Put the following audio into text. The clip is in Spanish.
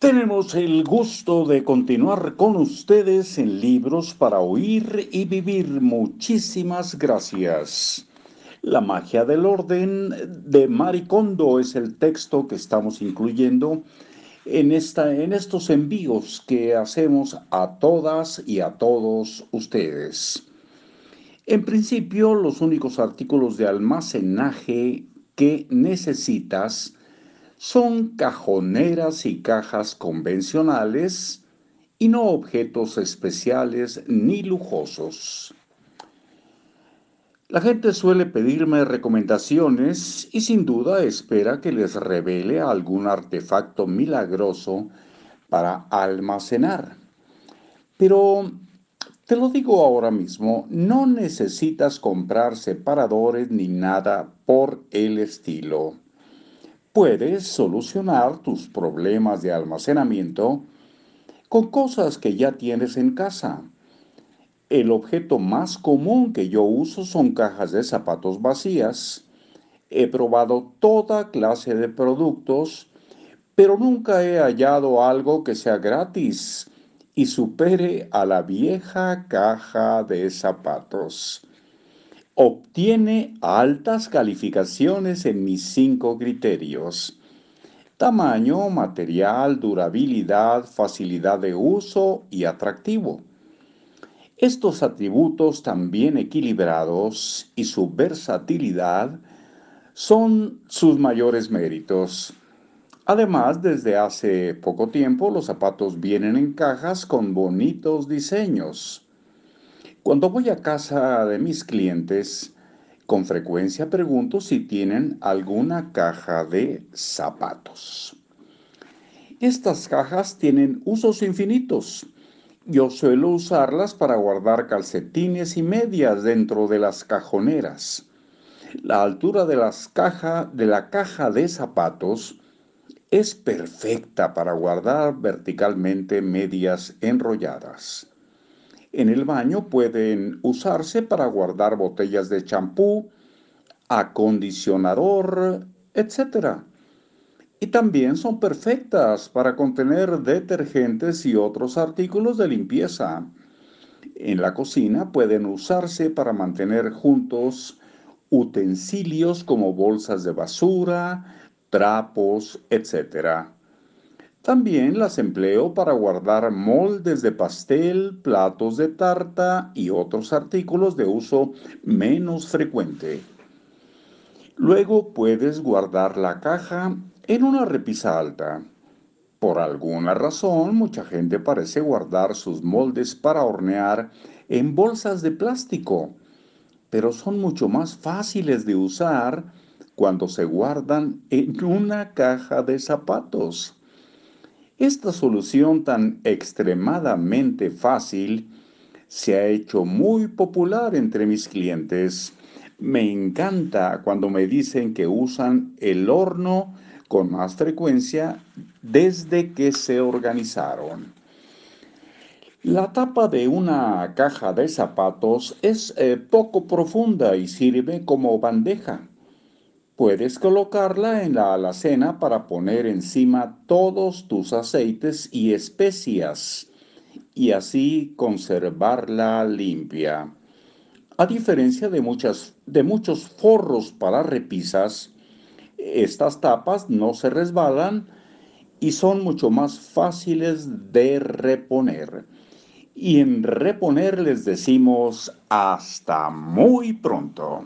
Tenemos el gusto de continuar con ustedes en Libros para Oír y Vivir. Muchísimas gracias. La magia del orden de Maricondo es el texto que estamos incluyendo en, esta, en estos envíos que hacemos a todas y a todos ustedes. En principio, los únicos artículos de almacenaje que necesitas son cajoneras y cajas convencionales y no objetos especiales ni lujosos. La gente suele pedirme recomendaciones y sin duda espera que les revele algún artefacto milagroso para almacenar. Pero te lo digo ahora mismo, no necesitas comprar separadores ni nada por el estilo puedes solucionar tus problemas de almacenamiento con cosas que ya tienes en casa. El objeto más común que yo uso son cajas de zapatos vacías. He probado toda clase de productos, pero nunca he hallado algo que sea gratis y supere a la vieja caja de zapatos obtiene altas calificaciones en mis cinco criterios. Tamaño, material, durabilidad, facilidad de uso y atractivo. Estos atributos tan bien equilibrados y su versatilidad son sus mayores méritos. Además, desde hace poco tiempo los zapatos vienen en cajas con bonitos diseños. Cuando voy a casa de mis clientes, con frecuencia pregunto si tienen alguna caja de zapatos. Estas cajas tienen usos infinitos. Yo suelo usarlas para guardar calcetines y medias dentro de las cajoneras. La altura de, las de la caja de zapatos es perfecta para guardar verticalmente medias enrolladas. En el baño pueden usarse para guardar botellas de champú, acondicionador, etc. Y también son perfectas para contener detergentes y otros artículos de limpieza. En la cocina pueden usarse para mantener juntos utensilios como bolsas de basura, trapos, etc. También las empleo para guardar moldes de pastel, platos de tarta y otros artículos de uso menos frecuente. Luego puedes guardar la caja en una repisa alta. Por alguna razón, mucha gente parece guardar sus moldes para hornear en bolsas de plástico, pero son mucho más fáciles de usar cuando se guardan en una caja de zapatos. Esta solución tan extremadamente fácil se ha hecho muy popular entre mis clientes. Me encanta cuando me dicen que usan el horno con más frecuencia desde que se organizaron. La tapa de una caja de zapatos es eh, poco profunda y sirve como bandeja. Puedes colocarla en la alacena para poner encima todos tus aceites y especias y así conservarla limpia. A diferencia de, de muchos forros para repisas, estas tapas no se resbalan y son mucho más fáciles de reponer. Y en reponer les decimos hasta muy pronto.